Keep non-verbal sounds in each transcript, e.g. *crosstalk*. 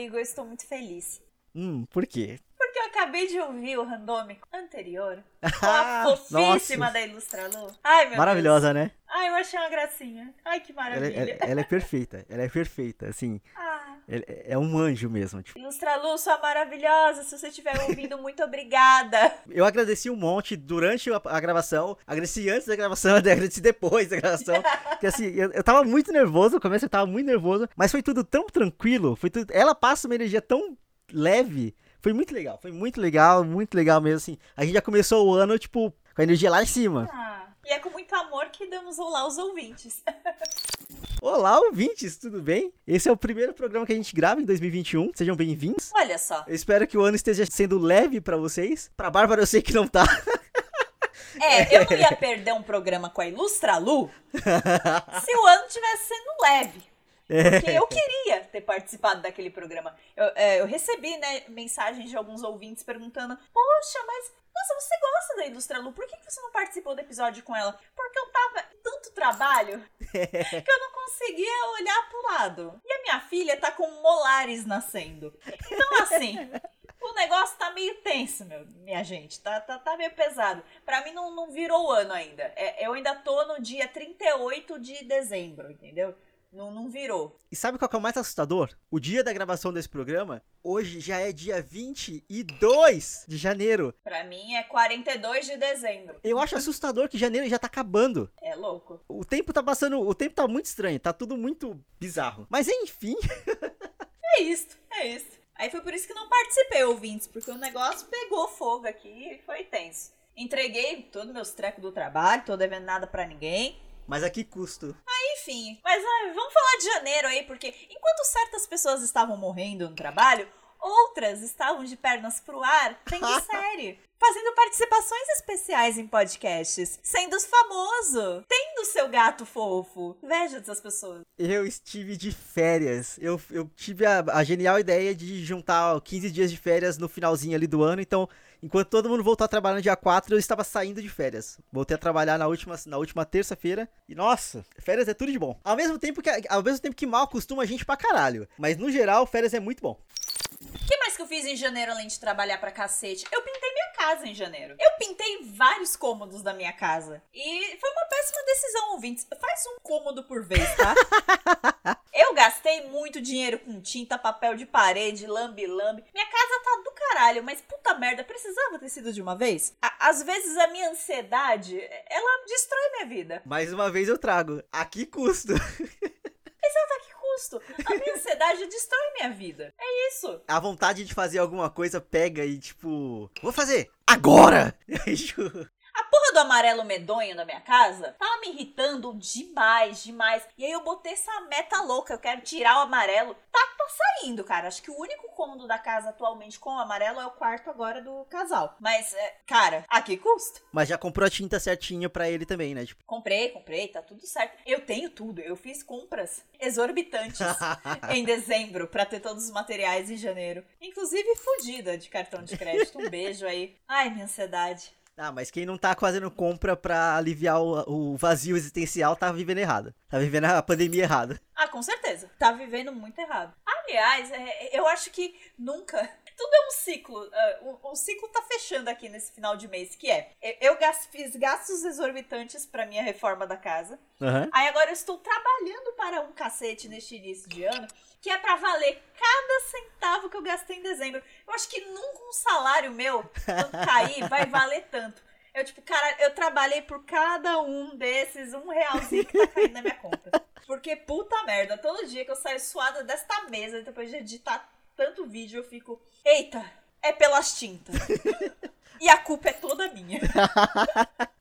Rodrigo, eu estou muito feliz. Hum, por quê? Porque eu acabei de ouvir o randômico anterior *laughs* com a fofíssima Nossa. da Ilustralu. Ai, meu Maravilhosa, né? Deus. Ai, eu achei uma gracinha. Ai, que Ela, maravilha. ela- ela é perfeita. Ela é perfeita, assim. Ela- É um anjo mesmo. Tipo, Ilustralu, sua maravilhosa. Se você estiver ouvindo, muito obrigada. *laughs* eu agradeci um monte durante a, a gravação. Agradeci antes da gravação, *laughs* agradeci depois da gravação. Porque assim, eu, eu tava muito nervoso. No começo eu tava muito nervoso. Mas foi tudo tão tranquilo. Foi tudo, ela passa uma energia tão leve. Foi muito legal. Foi muito legal, muito legal mesmo, assim. A gente já começou o ano, tipo, com a energia lá em cima. Ah, e é com muito amor que damos olá aos ouvintes. *laughs* Olá, ouvintes, tudo bem? Esse é o primeiro programa que a gente grava em 2021. Sejam bem-vindos. Olha só. Eu espero que o ano esteja sendo leve pra vocês. Pra Bárbara eu sei que não tá. *laughs* É, eu não ia perder um programa com a Ilustralu *laughs* se o ano tivesse sendo leve. Porque eu queria ter participado daquele programa. Eu, é, eu recebi, né, mensagens de alguns ouvintes perguntando: Poxa, mas nossa, você gosta da Ilustralu? Por que que você não participou do episódio com ela? Porque eu tava em tanto trabalho *laughs* que eu não conseguia olhar pro lado. E a minha filha tá com molares nascendo. Então, assim. O negócio tá meio tenso, meu, minha gente. Tá, tá, tá meio pesado. Pra mim não, não virou o ano ainda. É, eu ainda tô no dia 38 de dezembro, entendeu? Não, não virou. E sabe qual que é o mais assustador? O dia da gravação desse programa, hoje já é dia 22 de janeiro. Pra mim é 42 de dezembro. Eu acho assustador que janeiro já tá acabando. É louco. O tempo tá passando, o tempo tá muito estranho, tá tudo muito bizarro. Mas enfim, *laughs* É isso, é isso. Aí foi por isso que não participei, ouvintes, porque o negócio pegou fogo aqui e foi tenso. Entreguei todos meus trecos do trabalho, tô devendo nada pra ninguém. Mas a que custo? Enfim, mas ah, vamos falar de janeiro aí, porque enquanto certas pessoas estavam morrendo no trabalho, outras estavam de pernas pro ar, vendo *laughs* série, fazendo participações especiais em podcasts, sendo famoso, tendo seu gato fofo. Veja essas pessoas. Eu estive de férias. Eu, eu tive a, a genial ideia de juntar 15 dias de férias no finalzinho ali do ano. Então, enquanto todo mundo voltou a trabalhar no dia 4, eu estava saindo de férias. Voltei a trabalhar na última, na última terça-feira. E nossa, férias é tudo de bom. Ao mesmo tempo que, ao mesmo tempo que mal acostuma a gente pra caralho. Mas no geral, férias é muito bom. O que mais que eu fiz em janeiro além de trabalhar pra cacete? Eu pintei minha casa em janeiro. Eu pintei vários cômodos da minha casa. E foi uma péssima decisão, ouvintes. Faz um cômodo por vez, tá? *laughs* eu gastei muito dinheiro com tinta, papel de parede, lambe-lambe. Minha casa tá do caralho, mas puta merda, precisava ter sido de uma vez? Às vezes a minha ansiedade, ela destrói minha vida. Mais uma vez eu trago. A que custo? Exato, a que custo? A minha ansiedade destrói minha vida. É isso. A vontade de fazer alguma coisa pega e tipo. Vou fazer! Agora! *laughs* amarelo medonho na minha casa tava me irritando demais, demais. E aí eu botei essa meta louca, eu quero tirar o amarelo. Tá, tá saindo, cara. Acho que o único cômodo da casa atualmente com o amarelo é o quarto agora do casal. Mas, é, cara, a que custo? Mas já comprou a tinta certinha pra ele também, né? Tipo, Comprei, comprei, tá tudo certo. Eu tenho tudo, eu fiz compras exorbitantes *laughs* em dezembro pra ter todos os materiais em janeiro. Inclusive fudida de cartão de crédito. Um beijo aí. Ai, minha ansiedade. Ah, mas quem não tá fazendo compra pra aliviar o, o vazio existencial tá vivendo errado. Tá vivendo a pandemia errada. Ah, com certeza. Tá vivendo muito errado. Aliás, é, eu acho que nunca. Tudo é um ciclo. ah, o, o ciclo tá fechando aqui nesse final de mês, que é. Eu, eu gas- fiz gastos exorbitantes pra minha reforma da casa. Aham. Aí agora eu estou trabalhando para um cacete neste início de ano, que é pra valer cada centavo que eu gastei em dezembro. Eu acho que nunca um salário meu, quando cair, *laughs* vai valer tanto. Eu, tipo, cara, eu trabalhei por cada um desses, um realzinho que tá caindo na minha conta. *laughs* Porque, puta merda, todo dia que eu saio suada desta mesa, depois de editar tanto vídeo, eu fico, eita, é pelas tintas. *laughs* E a culpa é toda minha. *laughs*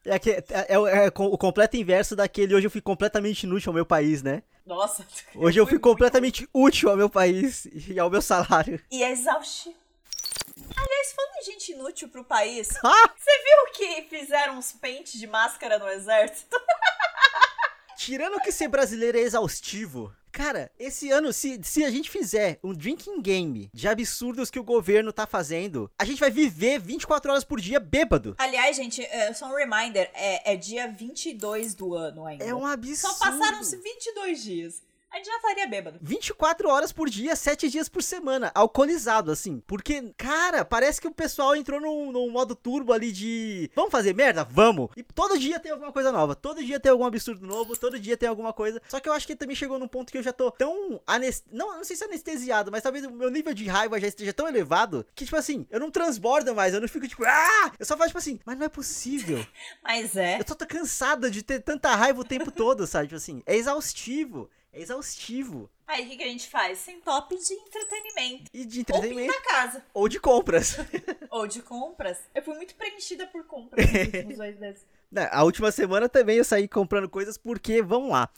É, que, é, é- é o completo inverso daquele hoje eu fui completamente inútil ao meu país, né? Nossa. *laughs* Hoje eu fui fui completamente útil ao meu país e ao meu salário. E é exaustivo. Aliás, falando em gente inútil pro país, Ah! você viu que fizeram uns pentes de máscara no exército? Tirando que ser brasileiro é exaustivo. Cara, esse ano, se, se a gente fizer um drinking game de absurdos que o governo tá fazendo, a gente vai viver 24 horas por dia bêbado. Aliás, gente, é, só um reminder, é, é dia 22 do ano ainda. É um absurdo. Só passaram-se 22 dias. A gente já estaria bêbado. 24 horas por dia, 7 dias por semana. Alcoolizado, assim. Porque, cara, parece que o pessoal entrou num, num modo turbo ali de. Vamos fazer merda? Vamos! E todo dia tem alguma coisa nova. Todo dia tem algum absurdo novo. Todo dia tem alguma coisa. Só que eu acho que também chegou num ponto que eu já tô tão. Anest... Não, não sei se anestesiado, mas talvez o meu nível de raiva já esteja tão elevado que, tipo assim, eu não transbordo mais. Eu não fico tipo, ah! Eu só faço, tipo assim, mas não é possível. *laughs* mas é. Eu tô, tô cansada de ter tanta raiva o tempo todo, sabe? Tipo assim, é exaustivo. É exaustivo. Aí o que, que, a gente faz? Sem top de entretenimento. E de entretenimento. Ou casa. Ou de compras. *laughs* Ou de compras. Eu fui muito preenchida por compras *laughs* nos últimos dois meses. A última semana também eu saí comprando coisas porque, vamos lá.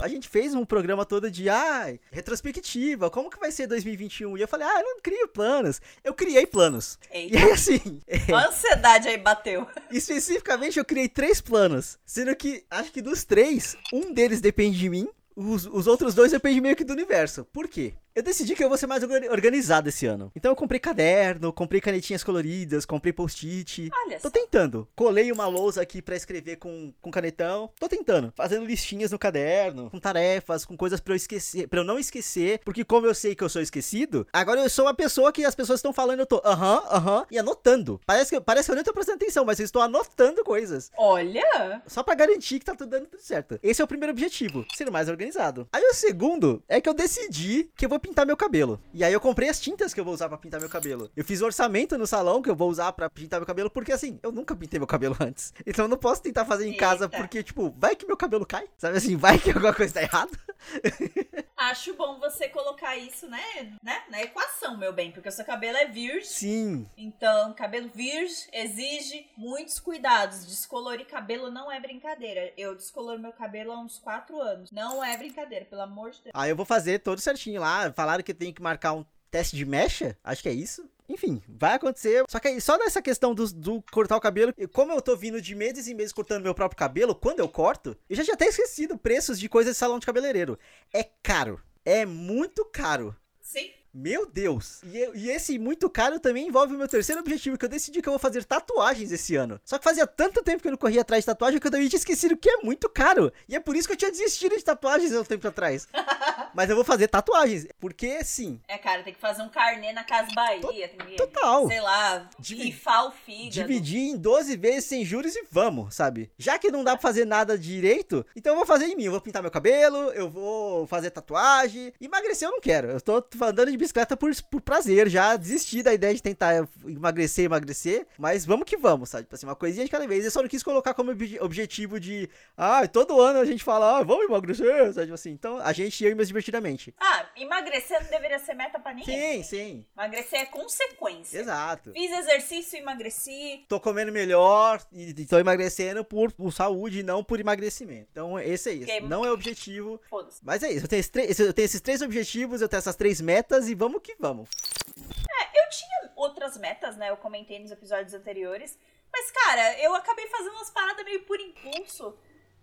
A gente fez um programa todo de, ah, retrospectiva, como que vai ser 2021? E eu falei, ah, eu não crio planos. Eu criei planos. Eita. E aí, assim... *laughs* É, a ansiedade aí bateu. Especificamente, eu criei três planos. Sendo que, acho que dos três, um deles depende de mim, os, os outros dois dependem meio que do universo. Por quê? Eu decidi que eu vou ser mais organizado esse ano. Então eu comprei caderno, comprei canetinhas coloridas, comprei post-it. Olha Tô tentando. Colei uma lousa aqui para escrever com, com canetão. Tô tentando. Fazendo listinhas no caderno, com tarefas, com coisas para eu esquecer, para eu não esquecer, porque como eu sei que eu sou esquecido, agora eu sou uma pessoa que as pessoas estão falando, eu tô aham, uh aham, -huh, uh -huh, e anotando. Parece que, parece que eu nem tô prestando atenção, mas eu estou anotando coisas. Olha! Só para garantir que tá tudo dando tudo certo. Esse é o primeiro objetivo, ser mais organizado. Aí o segundo é que eu decidi que eu vou pintar meu cabelo. E aí eu comprei as tintas que eu vou usar para pintar meu cabelo. Eu fiz orçamento no salão que eu vou usar para pintar meu cabelo, porque assim, eu nunca pintei meu cabelo *laughs* antes. Então eu não posso tentar fazer em Eita. casa, porque, tipo, vai que meu cabelo cai. Sabe assim, vai que alguma coisa tá errada. *laughs* Acho bom você colocar isso, né, né, na equação, meu bem, porque o seu cabelo é virgem. Sim. Então, cabelo virgem exige muitos cuidados. Descolorir cabelo não é brincadeira. Eu descoloro meu cabelo há uns 4 anos. Não é brincadeira, pelo amor de Deus. Aí eu vou fazer todo certinho lá. Falaram que tem que marcar um teste de mecha, acho que é isso. Enfim, vai acontecer. Só que aí, só nessa questão do, do, cortar o cabelo, como eu tô vindo de meses em meses cortando meu próprio cabelo, quando eu corto, eu já tinha até esquecido preços de coisas de salão de cabeleireiro. É caro. É muito caro. Sim. Meu Deus! E, e, esse muito caro também envolve o meu terceiro objetivo, que eu decidi que eu vou fazer tatuagens esse ano. Só que fazia tanto tempo que eu não corria atrás de tatuagem que eu também tinha esquecido que é muito caro. E é por isso que eu tinha desistido de tatuagens há um tempo atrás. *laughs* Mas eu vou fazer tatuagens, porque sim. É, cara, tem que fazer um carnê na Casa Bahia. Que, Total. Sei lá, rifar o fígado. Dividir em 12 vezes sem juros e vamos, sabe? Já que não dá pra fazer nada direito, então eu vou fazer em mim. Eu vou pintar meu cabelo, eu vou fazer tatuagem. Emagrecer eu não quero. Eu tô andando de bicicleta por, por prazer, já desisti da ideia de tentar emagrecer, emagrecer, mas vamos que vamos, sabe? Tipo assim, uma coisinha de cada vez. Eu só não quis colocar como ob objetivo de, ah, todo ano a gente fala, ah, vamos emagrecer, sabe? Tipo assim, então a gente ia mais divertidamente. Ah, emagrecer não deveria ser meta pra ninguém. Sim, sim. Emagrecer é consequência. Exato. Fiz exercício e emagreci. Tô comendo melhor e tô emagrecendo por, por saúde e não por emagrecimento. Então, esse é isso. Não é objetivo. Mas é isso. Eu tenho, esses eu tenho esses três objetivos, eu tenho essas três metas e vamos que vamos. É, eu tinha outras metas, né? Eu comentei nos episódios anteriores. Mas, cara, eu acabei fazendo umas paradas meio por impulso.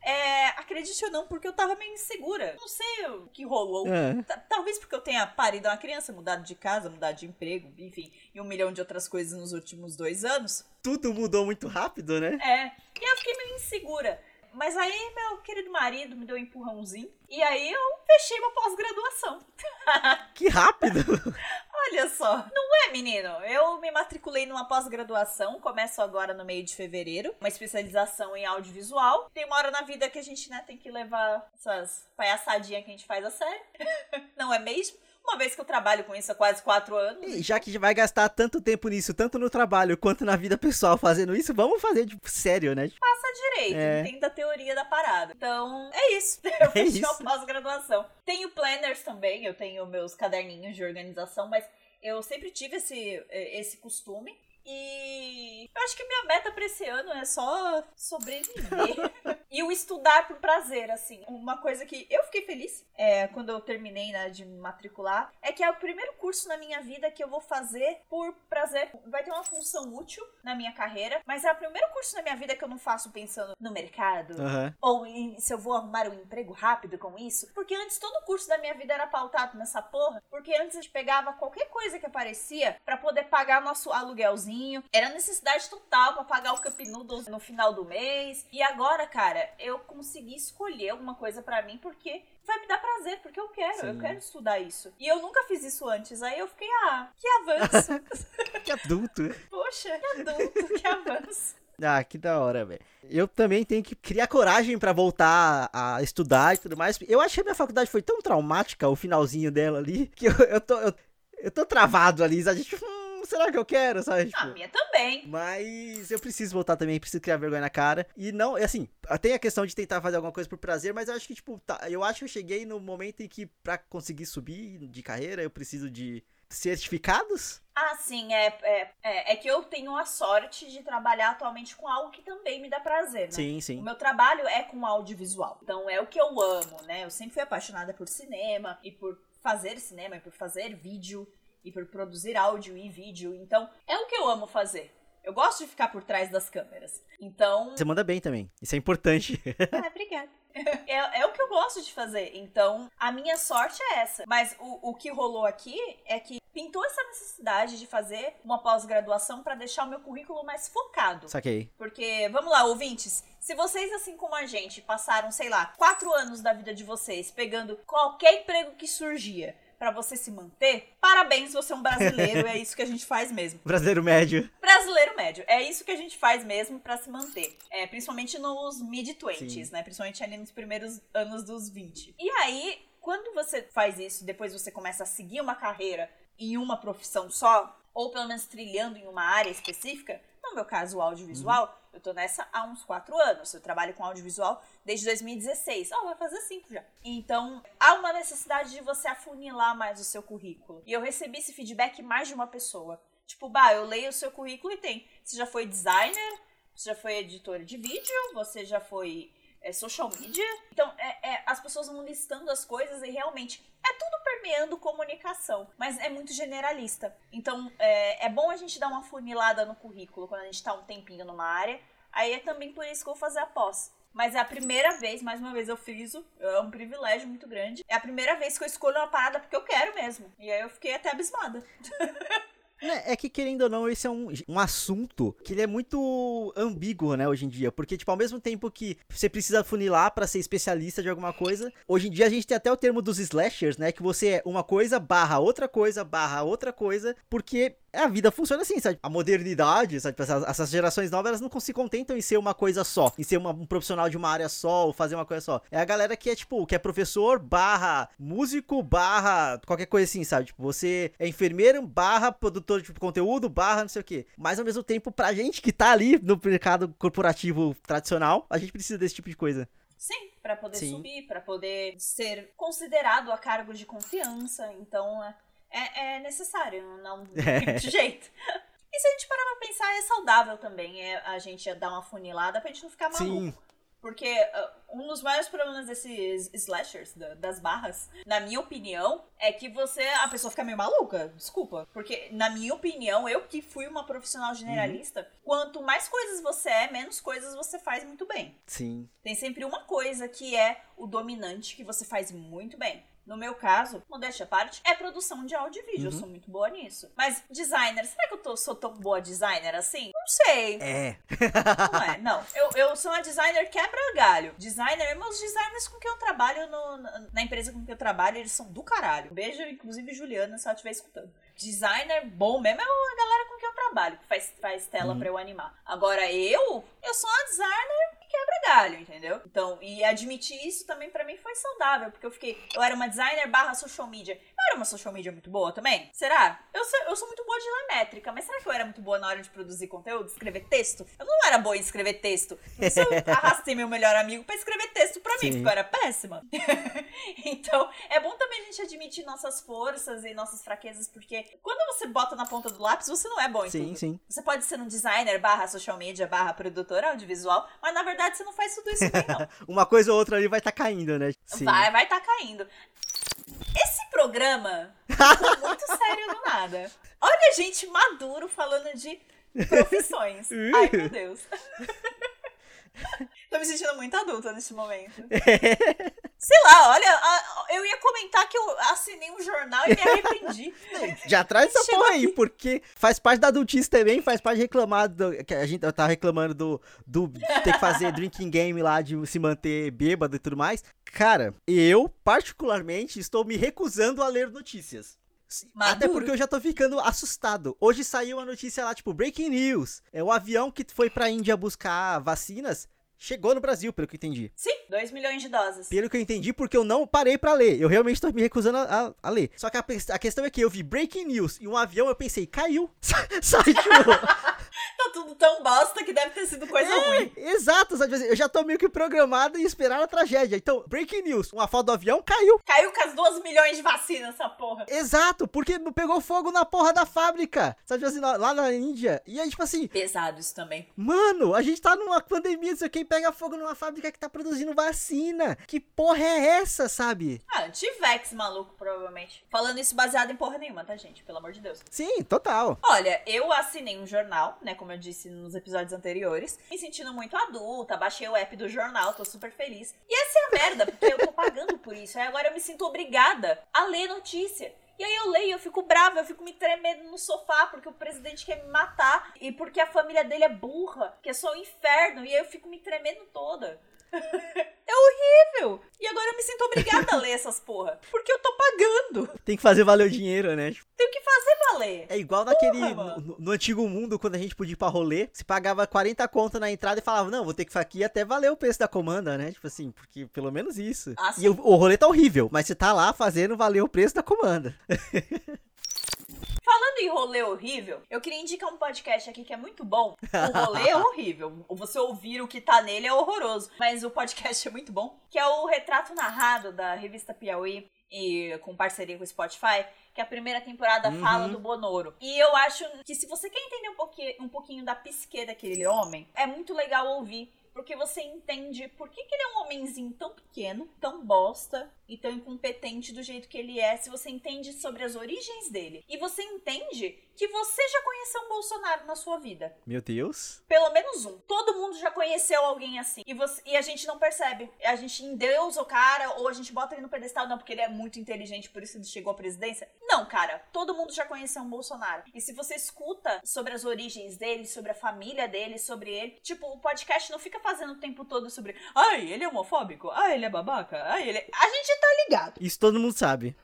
É, acredite ou não, porque eu tava meio insegura. Não sei o que rolou. É. Talvez porque eu tenha parido uma criança, mudado de casa, mudado de emprego, enfim, e um milhão de outras coisas nos últimos dois anos. Tudo mudou muito rápido, né? É. E eu fiquei meio insegura. Mas aí meu querido marido me deu um empurrãozinho. E aí eu fechei uma pós-graduação. *laughs* que rápido! Olha só. Não é, menino? Eu me matriculei numa pós-graduação, começo agora no meio de fevereiro, uma especialização em audiovisual. Tem uma hora na vida que a gente, né, tem que levar essas palhaçadinhas que a gente faz a sério. *laughs* Não é mesmo? Uma vez que eu trabalho com isso há quase quatro anos. E já que vai gastar tanto tempo nisso, tanto no trabalho quanto na vida pessoal fazendo isso, vamos fazer, tipo, sério, né? Passa direito, é. entenda a teoria da parada. Então, é isso. *laughs* Eu é fiz uma pós-graduação. Tenho planners também, eu tenho meus caderninhos de organização, mas eu sempre tive esse, esse costume. E eu acho que minha meta pra esse ano é só sobreviver. *laughs* e o estudar por prazer, assim. Uma coisa que eu fiquei feliz é, quando eu terminei né, de matricular é que é o primeiro curso na minha vida que eu vou fazer por prazer. Vai ter uma função útil na minha carreira, mas é o primeiro curso na minha vida que eu não faço pensando no mercado uhum. ou em, se eu vou arrumar um emprego rápido com isso. Porque antes todo curso da minha vida era pautado nessa porra. Porque antes a gente pegava qualquer coisa que aparecia para poder pagar nosso aluguelzinho finalzinho. Era necessidade total pra pagar o Cup Noodles no final do mês. E agora, cara, eu consegui escolher alguma coisa para mim porque vai me dar prazer, porque eu quero, Sim. eu quero estudar isso. E eu nunca fiz isso antes, aí eu fiquei, ah, que avanço. *laughs* que adulto. Poxa, que adulto, que avanço. Ah, que da hora, velho. Eu também tenho que criar coragem para voltar a estudar e tudo mais. Eu achei que a minha faculdade foi tão traumática, o finalzinho dela ali, que eu, eu, tô, eu, eu tô travado ali, sabe? Tipo, hum, será que eu quero, sabe? Tipo, a minha também. Mas eu preciso voltar também, preciso criar vergonha na cara. E não, assim, tem a questão de tentar fazer alguma coisa por prazer, mas eu acho que, tipo, tá, eu acho que eu cheguei no momento em que, pra conseguir subir de carreira, eu preciso de certificados? Ah, sim, é, é, é, é, que eu tenho a sorte de trabalhar atualmente com algo que também me dá prazer, né? Sim, sim. O meu trabalho é com audiovisual. Então é o que eu amo, né? Eu sempre fui apaixonada por cinema e por fazer cinema e por fazer vídeo e por produzir áudio e vídeo. Então é o que eu amo fazer. Eu gosto de ficar por trás das câmeras. Então. Você manda bem também. Isso é importante. ah, *laughs* obrigada. É, é, o que eu gosto de fazer. Então, a minha sorte é essa. Mas o, o que rolou aqui é que pintou essa necessidade de fazer uma pós-graduação para deixar o meu currículo mais focado. Saquei. Porque, vamos lá, ouvintes, se vocês, assim como a gente, passaram, sei lá, quatro anos da vida de vocês pegando qualquer emprego que surgia para você se manter, parabéns, você é um brasileiro, é isso que a gente faz mesmo. *laughs* Brasileiro médio. Brasileiro médio, é isso que a gente faz mesmo para se manter. É, principalmente nos mid-20s, né? Principalmente ali nos primeiros anos dos 20. E aí, quando você faz isso, depois você começa a seguir uma carreira em uma profissão só, ou pelo menos trilhando em uma área específica, no meu caso, o audiovisual, uhum. Eu tô nessa há uns quatro anos. Eu trabalho com audiovisual desde 2016. Ó, oh, vai fazer cinco já. Então, há uma necessidade de você afunilar mais o seu currículo. E eu recebi esse feedback mais de uma pessoa. Tipo, bah, eu leio o seu currículo e tem. Você já foi designer, você já foi editora de vídeo, você já foi é, social media. Então, é, é, as pessoas vão listando as coisas e realmente é permeando comunicação, mas é muito generalista. Então, é, é bom a gente dar uma funilada no currículo quando a gente tá um tempinho numa área. Aí é também por isso que eu vou fazer a pós. Mas é a primeira vez, mais uma vez eu friso, é um privilégio muito grande. É a primeira vez que eu escolho uma parada porque eu quero mesmo. E aí eu fiquei até abismada. *laughs* Né, é que, querendo ou não, esse é um, um assunto que ele é muito ambíguo, né, hoje em dia. Porque, tipo, ao mesmo tempo que você precisa funilar para ser especialista de alguma coisa, hoje em dia a gente tem até o termo dos slashers, né? Que você é uma coisa barra outra coisa barra outra coisa, porque a vida funciona assim, sabe? A modernidade, sabe? Essas, essas gerações novas, elas não se contentam em ser uma coisa só, em ser uma, um profissional de uma área só, ou fazer uma coisa só. É a galera que é, tipo, que é professor, barra músico, barra qualquer coisa assim, sabe? Tipo, você é enfermeiro, barra produtor de conteúdo, barra não sei o quê. Mas ao mesmo tempo, pra gente que tá ali no mercado corporativo tradicional, a gente precisa desse tipo de coisa. Sim, para poder Sim. subir, para poder ser considerado a cargo de confiança. Então, é é, necessário, não *laughs* é. de jeito. E se a gente parar pra pensar, é saudável também é a gente dar uma funilada pra gente não ficar maluco. Sim. Porque uh, um dos maiores problemas desses slashers, da, das barras, na minha opinião, é que você. A pessoa fica meio maluca. Desculpa. Porque, na minha opinião, eu que fui uma profissional generalista, uhum. quanto mais coisas você é, menos coisas você faz muito bem. Sim. Tem sempre uma coisa que é o dominante que você faz muito bem. No meu caso, modéstia à parte, é produção de áudio e vídeo. Uhum. Eu sou muito boa nisso. Mas designer, será que eu tô, sou tão boa designer assim? Não sei. É. não é, não. Eu, eu sou uma designer quebra-galho. Designer, meus designers com quem eu trabalho no, na empresa com quem eu trabalho, eles são do caralho. Beijo, inclusive, Juliana, se ela estiver escutando. Designer bom mesmo é a galera com quem eu trabalho, que faz, faz tela uhum. pra eu animar. Agora, eu, eu sou uma designer entendeu? Então, e admitir isso também para mim foi saudável, porque eu fiquei, eu era uma designer barra social media. Eu era uma social media muito boa também? Será? Eu sou, eu sou muito boa de ler métrica, mas será que eu era muito boa na hora de produzir conteúdo, escrever texto? Eu não era boa em escrever texto. Por isso eu *laughs* arrastei meu melhor amigo para escrever texto para mim, porque eu era péssima. *laughs* então, é bom também a gente admitir nossas forças e nossas fraquezas, porque quando você bota na ponta do lápis, você não é bom em sim, tudo. Sim. Você pode ser um designer barra social media barra produtor audiovisual, mas na verdade verdade você não faz tudo isso bem, não. *laughs* Uma coisa ou outra ali vai estar tá caindo, né? Sim. Vai, vai estar tá caindo. Esse programa ficou *laughs* muito sério do nada. Olha a gente maduro falando de profissões. *laughs* Ai, meu Deus. *laughs* Tô me sentindo muito adulta nesse momento. Sei lá, olha, eu ia comentar que eu assinei um jornal e me arrependi. *laughs* Já traz essa Chegou porra aí, aqui. porque faz parte da adultice também, faz parte de reclamar, do, que a gente tá reclamando do, do ter que fazer *laughs* drinking game lá, de se manter bêbado e tudo mais. Cara, eu, particularmente, estou me recusando a ler notícias. Maduro. Até porque eu já tô ficando assustado. Hoje saiu uma notícia lá, tipo, breaking news. É o avião que foi pra Índia buscar vacinas chegou no Brasil, pelo que eu entendi. Sim, 2 milhões de doses. Pelo que eu entendi, porque eu não parei para ler. Eu realmente tô me recusando a, a, a ler. Só que a, a, questão é que eu vi breaking news e um avião, eu pensei, caiu. *laughs* Sai, tipo... *laughs* tá tudo tão bosta que deve ter sido coisa é, ruim. Exato, sabe? Eu já tô meio que programado em esperar a tragédia. Então, breaking news, uma foto do avião caiu. Caiu com as 2 milhões de vacinas, essa porra. Exato, porque pegou fogo na porra da fábrica. Sabe assim, lá na Índia. E aí, tipo assim... Pesado isso também. Mano, a gente tá numa pandemia, não sei quem pega fogo numa fábrica que tá produzindo vacina. Que porra é essa, sabe? Ah, anti-vax, maluco, provavelmente. Falando isso baseado em porra nenhuma, tá, gente? Pelo amor de Deus. Sim, total. Olha, eu assinei um jornal, né, como eu disse nos episódios anteriores, me sentindo muito adulta, baixei o app do jornal, tô super feliz. E essa é a merda, porque eu tô pagando por isso. Aí agora eu me sinto obrigada a ler notícia. E aí eu leio, eu fico brava, eu fico me tremendo no sofá porque o presidente quer me matar e porque a família dele é burra, que é só o um inferno, e aí eu fico me tremendo toda. É horrível! E agora eu me sinto obrigada a ler essas porra. Porque eu tô pagando. Tem que fazer valer o dinheiro, né? Tem que fazer valer. É igual naquele. no, no, antigo mundo, quando a gente podia ir pra rolê, você pagava 40 conto na entrada e falava, não, vou ter que aqui até valer o preço da comanda, né? Tipo assim, porque pelo menos isso. Ah, e o, o rolê tá horrível, mas você tá lá fazendo valer o preço da comanda. *laughs* Falando em rolê horrível, eu queria indicar um podcast aqui que é muito bom. O rolê é horrível. Você ouvir o que tá nele é horroroso. Mas o podcast é muito bom. Que é o Retrato Narrado da revista Piauí. E com parceria com o Spotify, que a primeira temporada uhum. fala do Bonoro. E eu acho que se você quer entender um pouquinho, um pouquinho da psique daquele homem, é muito legal ouvir porque você entende por que, que ele é um homenzinho tão pequeno, tão bosta e tão incompetente do jeito que ele é, se você entende sobre as origens dele. E você entende que você já conheceu um Bolsonaro na sua vida. Meu Deus. Pelo menos um. Todo mundo já conheceu alguém assim. E, você, e a gente não percebe. A gente endeusa o cara, ou a gente bota ele no pedestal, não, porque ele é muito inteligente, por isso ele chegou à presidência. Não, cara. Todo mundo já conheceu um Bolsonaro. E se você escuta sobre as origens dele, sobre a família dele, sobre ele, tipo, o podcast não fica fazendo o tempo todo sobre. Ai, ele é homofóbico. Ai, ele é babaca. Ai, ele é... A gente tá ligado. Isso todo mundo sabe.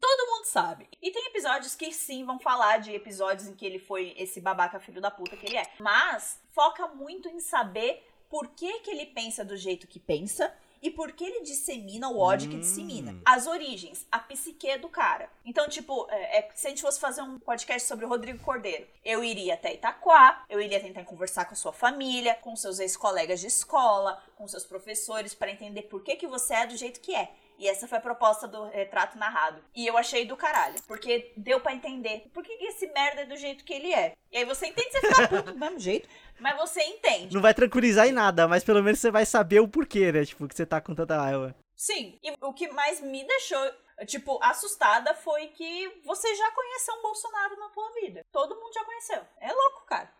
Todo mundo sabe. E tem episódios que sim vão falar de episódios em que ele foi esse babaca filho da puta que ele é. Mas foca muito em saber por que, que ele pensa do jeito que pensa e por que ele dissemina o ódio hum. que dissemina. As origens, a psique do cara. Então, tipo, é, é, se a gente fosse fazer um podcast sobre o Rodrigo Cordeiro, eu iria até Itaquá, eu iria tentar conversar com a sua família, com seus ex-colegas de escola, com seus professores, para entender por que, que você é do jeito que é. E essa foi a proposta do retrato narrado. E eu achei do caralho. Porque deu para entender por que esse merda é do jeito que ele é. E aí você entende, você fica puto *laughs* do mesmo jeito. Mas você entende. Não vai tranquilizar em nada, mas pelo menos você vai saber o porquê, né? Tipo, que você tá com tanta raiva. Sim. E o que mais me deixou, tipo, assustada foi que você já conheceu um Bolsonaro na tua vida. Todo mundo já conheceu. É louco, cara.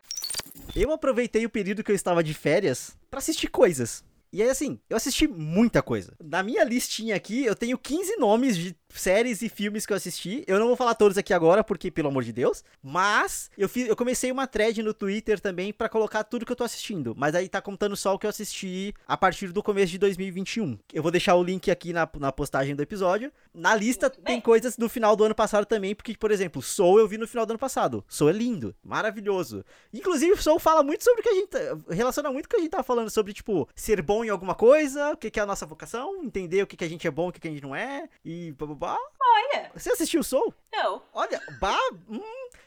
Eu aproveitei o período que eu estava de férias para assistir coisas. E aí, assim, eu assisti muita coisa. Na minha listinha aqui, eu tenho 15 nomes de séries e filmes que eu assisti. Eu não vou falar todos aqui agora, porque, pelo amor de Deus. Mas eu, fiz, eu comecei uma thread no Twitter também para colocar tudo que eu tô assistindo. Mas aí tá contando só o que eu assisti a partir do começo de 2021. Eu vou deixar o link aqui na, na postagem do episódio. Na lista tem coisas do final do ano passado também, porque, por exemplo, Soul eu vi no final do ano passado. Soul é lindo, maravilhoso. Inclusive, Soul fala muito sobre o que a gente. relaciona muito com o que a gente tá falando sobre, tipo, ser bom em alguma coisa, o que, que é a nossa vocação, entender o que, que a gente é bom, o que, que a gente não é, e blá blá blá. Olha. Você assistiu o Soul? Não. Olha, bah, hum,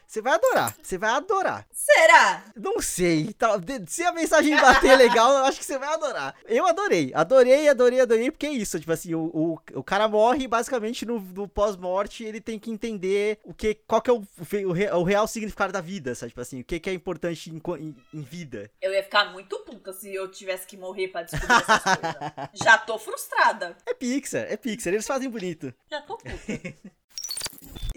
você vai adorar. Você vai adorar. Será? Não sei. Tá, se a mensagem bater legal, eu acho que você vai adorar. Eu adorei. Adorei, adorei, adorei. Porque é isso. Tipo assim, o, o, o cara morre e basicamente no, no pós-morte ele tem que entender o que, qual que é o, o, o, real significado da vida, sabe? Tipo assim, o que, que é importante em, em, em, vida. Eu ia ficar muito puta se eu tivesse que morrer pra descobrir essas coisas. *laughs* Já tô frustrada. É Pixar, é Pixar. Eles fazem bonito. Já tô puta. *laughs*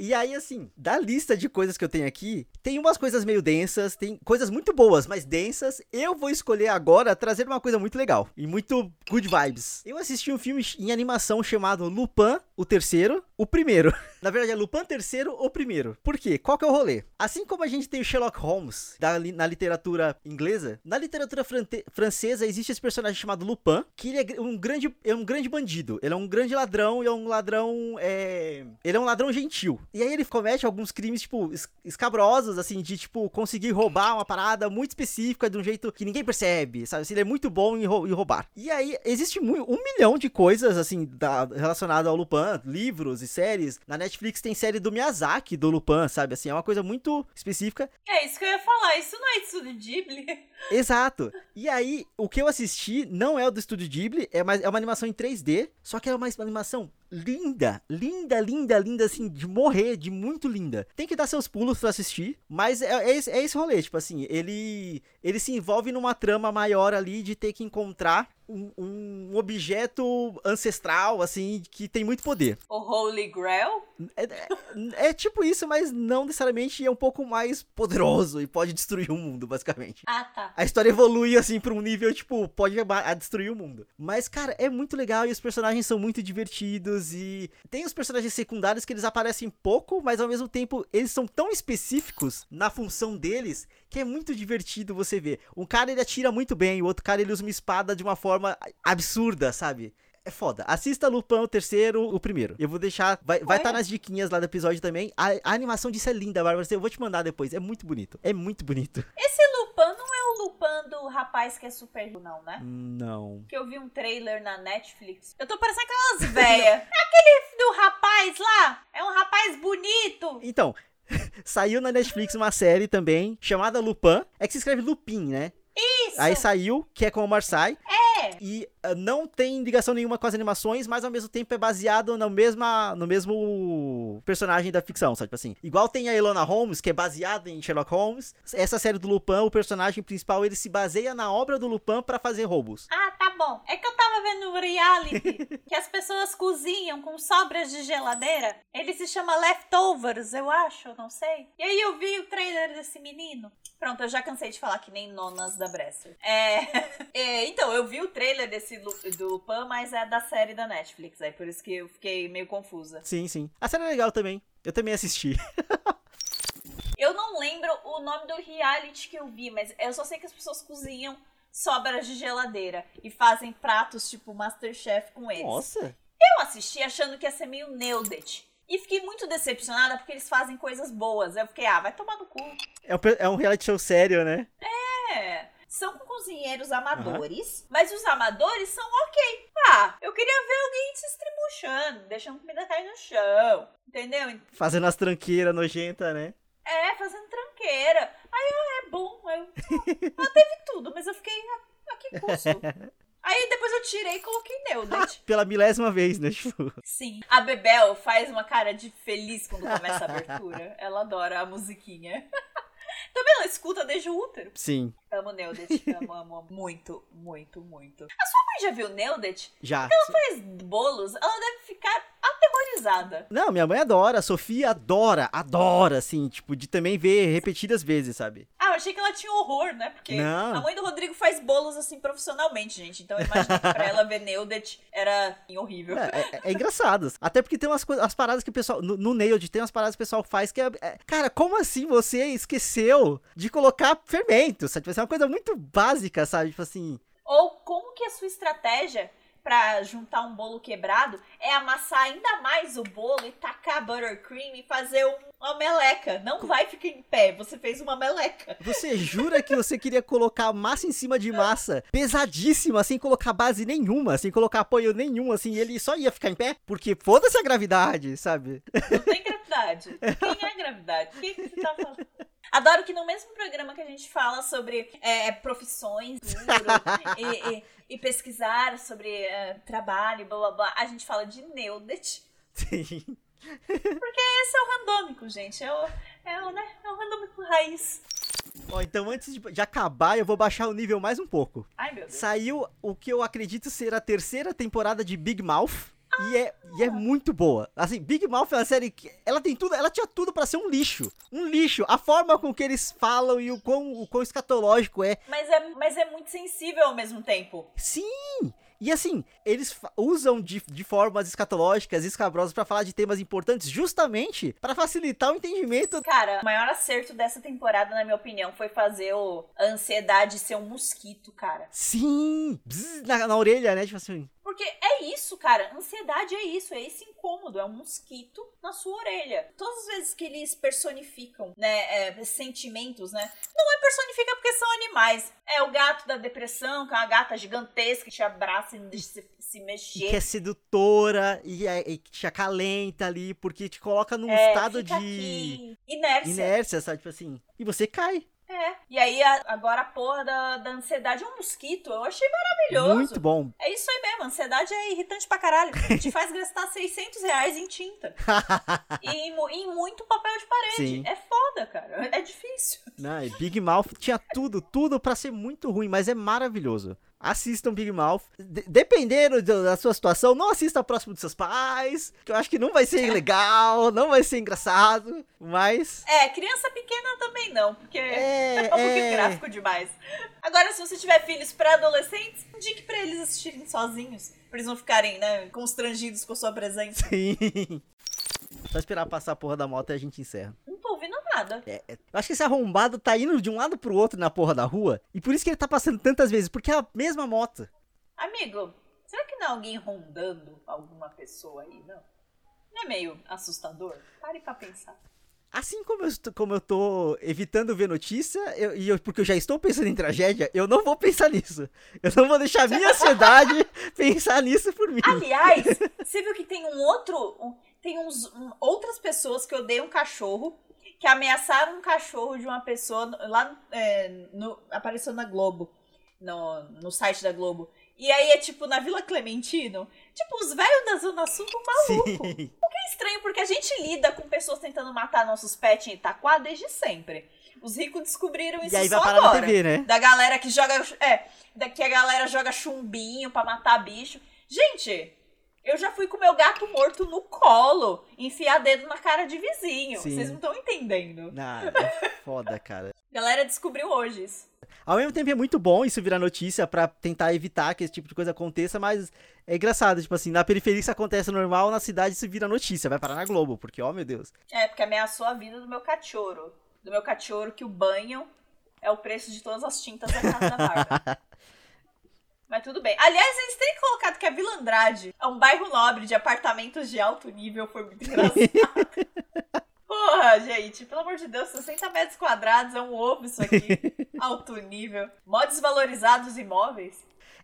E aí, assim, da lista de coisas que eu tenho aqui, tem umas coisas meio densas, tem coisas muito boas, mas densas. Eu vou escolher agora trazer uma coisa muito legal e muito good vibes. Eu assisti um filme em animação chamado Lupin, o terceiro, o primeiro. *laughs* Na verdade, é Lupin terceiro ou primeiro. Por quê? Qual que é o rolê? Assim como a gente tem o Sherlock Holmes da, na literatura inglesa, na literatura francesa existe esse personagem chamado Lupin, que ele é um grande, é um grande bandido. Ele é um grande ladrão e é um ladrão. É... Ele é um ladrão gentil. E aí ele comete alguns crimes, tipo, escabrosos, assim, de, tipo, conseguir roubar uma parada muito específica de um jeito que ninguém percebe, sabe? Assim, ele é muito bom em, em roubar. E aí existe um milhão de coisas, assim, da, relacionadas ao Lupin, livros e séries. Na Netflix tem série do Miyazaki, do Lupin, sabe? Assim, é uma coisa muito específica. É isso que eu ia falar, isso não é Estúdio Ghibli. *laughs* Exato. E aí, o que eu assisti não é o do Estúdio Ghibli, é, mais, é uma animação em 3D, só que é uma animação linda, linda, linda, linda, assim, de morrer, de muito linda. Tem que dar seus pulos para assistir, mas é, é, esse, é esse rolê, tipo assim, ele, ele se envolve numa trama maior ali de ter que encontrar um, um, objeto ancestral, assim, que tem muito poder. O Holy Grail? É, é, é, tipo isso, mas não necessariamente é um pouco mais poderoso e pode destruir o mundo, basicamente. Ah, tá. A história evolui, assim, pra um nível, tipo, pode destruir o mundo. Mas, cara, é muito legal e os personagens são muito divertidos e tem os personagens secundários que eles aparecem pouco, mas ao mesmo tempo eles são tão específicos na função deles que é muito divertido você ver. Um cara ele atira muito bem, o outro cara ele usa uma espada de uma forma absurda, sabe? É foda. Assista Lupin, o terceiro, o primeiro. Eu vou deixar. Vai estar vai tá nas diquinhas lá do episódio também. A, a, animação disso é linda, Bárbara. Eu vou te mandar depois. É muito bonito. É muito bonito. Esse Lupin rapaz que é super. Não, né? Não. Que eu vi um trailer na Netflix. Eu tô parecendo aquelas véias. *laughs* é aquele do rapaz lá. É um rapaz bonito. Então, *laughs* saiu na Netflix uma série também chamada Lupin. É que se escreve Lupin, né? Isso! Aí saiu, que é com o Marseille. É! E não tem ligação nenhuma com as animações, mas ao mesmo tempo é baseado no, mesma, no mesmo personagem da ficção, sabe? Tipo assim, igual tem a Elona Holmes, que é baseada em Sherlock Holmes. Essa série do Lupin, o personagem principal, ele se baseia na obra do Lupin para fazer roubos. Ah, tá bom. É que eu tava vendo o reality *laughs* que as pessoas cozinham com sobras de geladeira. Ele se chama Leftovers, eu acho, não sei. E aí eu vi o trailer desse menino. Pronto, eu já cansei de falar que nem nonas da Bresser. É, *laughs* é, então, eu vi o trailer desse do Lupin, mas é da série da Netflix, aí por isso que eu fiquei meio confusa. Sim, sim. A série é legal também. Eu também assisti. *laughs* eu não lembro o nome do reality que eu vi, mas eu só sei que as pessoas cozinham sobras de geladeira e fazem pratos tipo Masterchef com eles. Nossa! Eu assisti achando que ia ser meio Neudit. E fiquei muito decepcionada porque eles fazem coisas boas. Eu fiquei, ah, vai tomar no cu. É um, é um reality show sério, né? É. São cozinheiros amadores, uhum. mas os amadores são ok. Ah, eu queria ver alguém se estribuchando, deixando comida cair no chão. Entendeu? Fazendo as tranqueiras nojentas, né? É, fazendo tranqueira. Aí, ah, é bom. Eu, ah, teve tudo, mas eu fiquei, ah, a que custo? *laughs* Aí depois eu tirei e coloquei Neudit. *laughs* Pela milésima vez, né? Tipo... Sim. A Bebel faz uma cara de feliz quando começa a abertura. Ela adora a musiquinha. *laughs* Também ela escuta desde o útero. Sim. Amo Neudet. *laughs* amo, amo muito, muito, muito. A sua mãe já viu Neudet? Já. Ela faz bolos, ela deve ficar aterrorizada. Não, minha mãe adora, a Sofia adora, adora, assim, tipo, de também ver repetidas vezes, sabe? Eu achei que ela tinha horror, né? Porque Não. a mãe do Rodrigo faz bolos, assim, profissionalmente, gente. Então eu imagino que pra ela ver Neudet era horrível. É, é, é, engraçado. Até porque tem umas coisas, as paradas que o pessoal, no, no Nailed, tem umas paradas que o pessoal faz que é, é Cara, como assim você esqueceu de colocar fermento? Sabe? Tipo, é uma coisa muito básica, sabe? Tipo assim... Ou como que a sua estratégia para juntar um bolo quebrado é amassar ainda mais o bolo e tacar buttercream e fazer uma meleca. Não vai ficar em pé, você fez uma meleca. Você jura que você queria colocar massa em cima de massa, pesadíssima, sem colocar base nenhuma, sem colocar apoio nenhum, assim, ele só ia ficar em pé? Porque foda-se a gravidade, sabe? Não tem gravidade. Quem é gravidade? O que, você tá falando? Adoro que no mesmo programa que a gente fala sobre é, profissões e, e, e, pesquisar sobre uh, trabalho, blá blá blá, a gente fala de Neudet. Sim. Porque esse é o randômico, gente. É o, é o, né, é o randômico raiz. Ó, então antes de, de, acabar, eu vou baixar o nível mais um pouco. Ai, meu Deus. Saiu o que eu acredito ser a terceira temporada de Big Mouth. E é, e é muito boa. Assim, Big Mouth é uma série que ela tem tudo, ela tinha tudo para ser um lixo. Um lixo. A forma com que eles falam e o quão, o quão escatológico é. Mas é, mas é muito sensível ao mesmo tempo. Sim! E assim, eles usam de, de formas escatológicas e escabrosas para falar de temas importantes justamente para facilitar o entendimento. Cara, o maior acerto dessa temporada, na minha opinião, foi fazer o, a ansiedade ser um mosquito, cara. Sim! Bzz, na, na orelha, né? Tipo assim. Porque é isso, cara. Ansiedade é isso, é esse incômodo, é um mosquito na sua orelha. Todas as vezes que eles personificam, né, é, sentimentos, né? Não é personifica porque são animais. É o gato da depressão, que é uma gata gigantesca que te abraça e não deixa se, se mexer. E que é sedutora e, é, e que te acalenta ali, porque te coloca num É, estado de aqui. Inércia. inércia, sabe? Tipo assim. E você cai. É. E aí, a- agora a porra da, da ansiedade é um mosquito. Eu achei maravilhoso. Muito bom. É isso aí mesmo, ansiedade é irritante pra caralho. Te *laughs* faz gastar 600 reais em tinta. e em, em muito papel de parede. Sim. É foda, cara. É difícil. Não, e Big Mouth tinha tudo, tudo pra ser muito ruim, mas é maravilhoso. Assistam Big Mouth. De- dependendo do- da sua situação, não assista próximo dos seus pais, que eu acho que não vai ser legal, não vai ser engraçado, mas É, criança pequena também não, porque É, *laughs* é, um pouquinho é. gráfico demais. Agora, se você tiver filhos pré-adolescentes, indique pra eles assistirem sozinhos. Pra eles não ficarem, né, constrangidos com a sua presença. sim. Só esperar passar a porra da moto e a gente encerra. Não tô ouvindo nada. É, é- eu acho que esse arrombado tá indo de um lado pro outro na porra da rua, e por isso que ele tá passando tantas vezes, porque é a mesma moto. Amigo, será que não é alguém rondando alguma pessoa aí, não? Não é meio assustador? Pare pra pensar. Assim como eu, como eu tô evitando ver notícia, eu- e eu- porque eu já estou pensando em tragédia, eu não vou pensar nisso. Eu não vou deixar a minha *laughs* ansiedade pensar nisso por mim. Aliás, *laughs* você viu que tem um outro. um- tem uns, um- outras pessoas que odeiam cachorro que ameaçaram um cachorro de uma pessoa lá é, no, apareceu na Globo, no, no site da Globo. E aí é tipo na Vila Clementino. Tipo, os velhos da Zona Sul tão maluco. Sim. É estranho porque a gente lida com pessoas tentando matar nossos pets em Itaquá desde sempre. Os ricos descobriram isso E aí só vai parar agora. na TV, né? Da galera que joga. É, da que a galera joga chumbinho pra matar bicho. Gente, eu já fui com meu gato morto no colo, enfiar dedo na cara de vizinho. Sim. Vocês não estão entendendo. Nada, é foda, cara. *laughs* Galera descobriu hoje isso. Ao mesmo tempo é muito bom isso virar notícia pra tentar evitar que esse tipo de coisa aconteça, mas é engraçado, tipo assim, na periferia isso acontece normal, na cidade isso vira notícia, vai parar na Globo, porque, ó meu Deus. É, porque ameaçou a vida do meu cachorro. Do meu cachorro que o banho é o preço de todas as tintas da casa da Bárbara. *laughs* Mas tudo bem. Aliás, eles têm colocado que a Vila Andrade é um bairro nobre de apartamentos de alto nível. Foi muito engraçado. *laughs* Porra, gente, pelo amor de Deus, 60 metros quadrados é um ovo isso aqui. *laughs* Alto nível. Mó desvalorizados imóveis.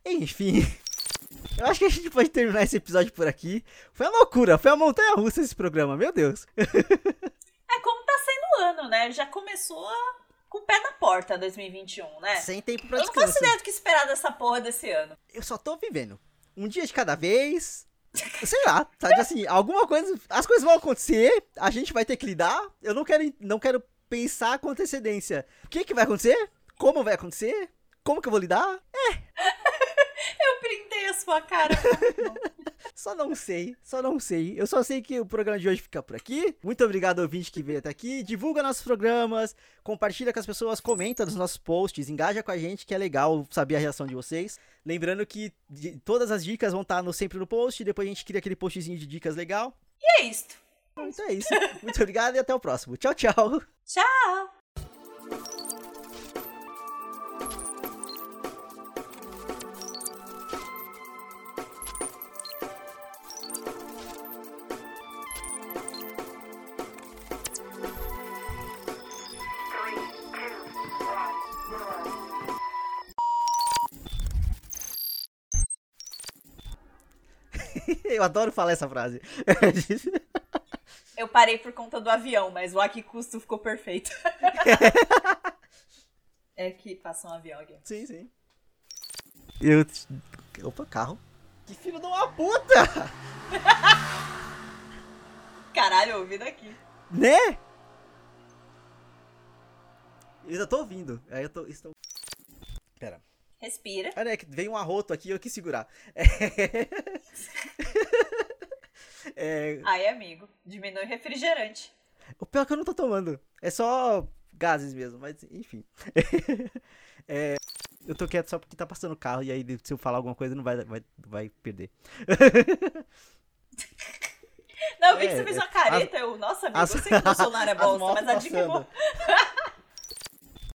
Enfim. Eu acho que a gente pode terminar esse episódio por aqui. Foi uma loucura, foi uma montanha russa esse programa, meu Deus. *laughs* É como tá sendo o ano, né? Já começou com o pé na porta 2021, né? Sem tempo pra Eu não faço descanso. ideia do que esperar dessa porra desse ano. Eu só tô vivendo. Um dia de cada vez. Sei lá, sabe *laughs* assim, alguma coisa. As coisas vão acontecer, a gente vai ter que lidar. Eu não quero, não quero pensar com antecedência. O que, que vai acontecer? Como vai acontecer? Como que eu vou lidar? *laughs* Eu printei a sua cara. *laughs* Só não sei, só não sei. Eu só sei que o programa de hoje fica por aqui. Muito obrigado, ouvinte, que veio até aqui. Divulga nossos programas, compartilha com as pessoas, comenta nos nossos posts, engaja com a gente, que é legal saber a reação de vocês. Lembrando que todas as dicas vão estar no, sempre no post, depois a gente cria aquele postzinho de dicas legal. E é isto. Então é isso. Muito obrigado e até o próximo. Tchau, tchau. Tchau! *laughs* Eu adoro falar essa frase. Eu parei por conta do avião, mas o aqui custo ficou perfeito. *laughs* é que passa um avião aqui. sim, sim. Eu. Opa, carro. Que filho de uma puta! *laughs* Caralho, eu ouvi daqui. Né? Eu ainda tô ouvindo. Aí eu tô. Estou... Pera. Respira. Olha, é que veio um arroto aqui eu quis segurar. É... *laughs* Ai, amigo, diminui refrigerante. O pior é que eu não tô tomando. É só gases mesmo, mas enfim. *laughs* é... Eu tô quieto só porque tá passando o carro e aí se eu falar alguma coisa não vai, vai, vai perder. *laughs* Não, eu vi é, que você fez uma careta. As, eu, nossa, amigo, as, eu sei que o Bolsonaro é bolsa, mas a dica é boa.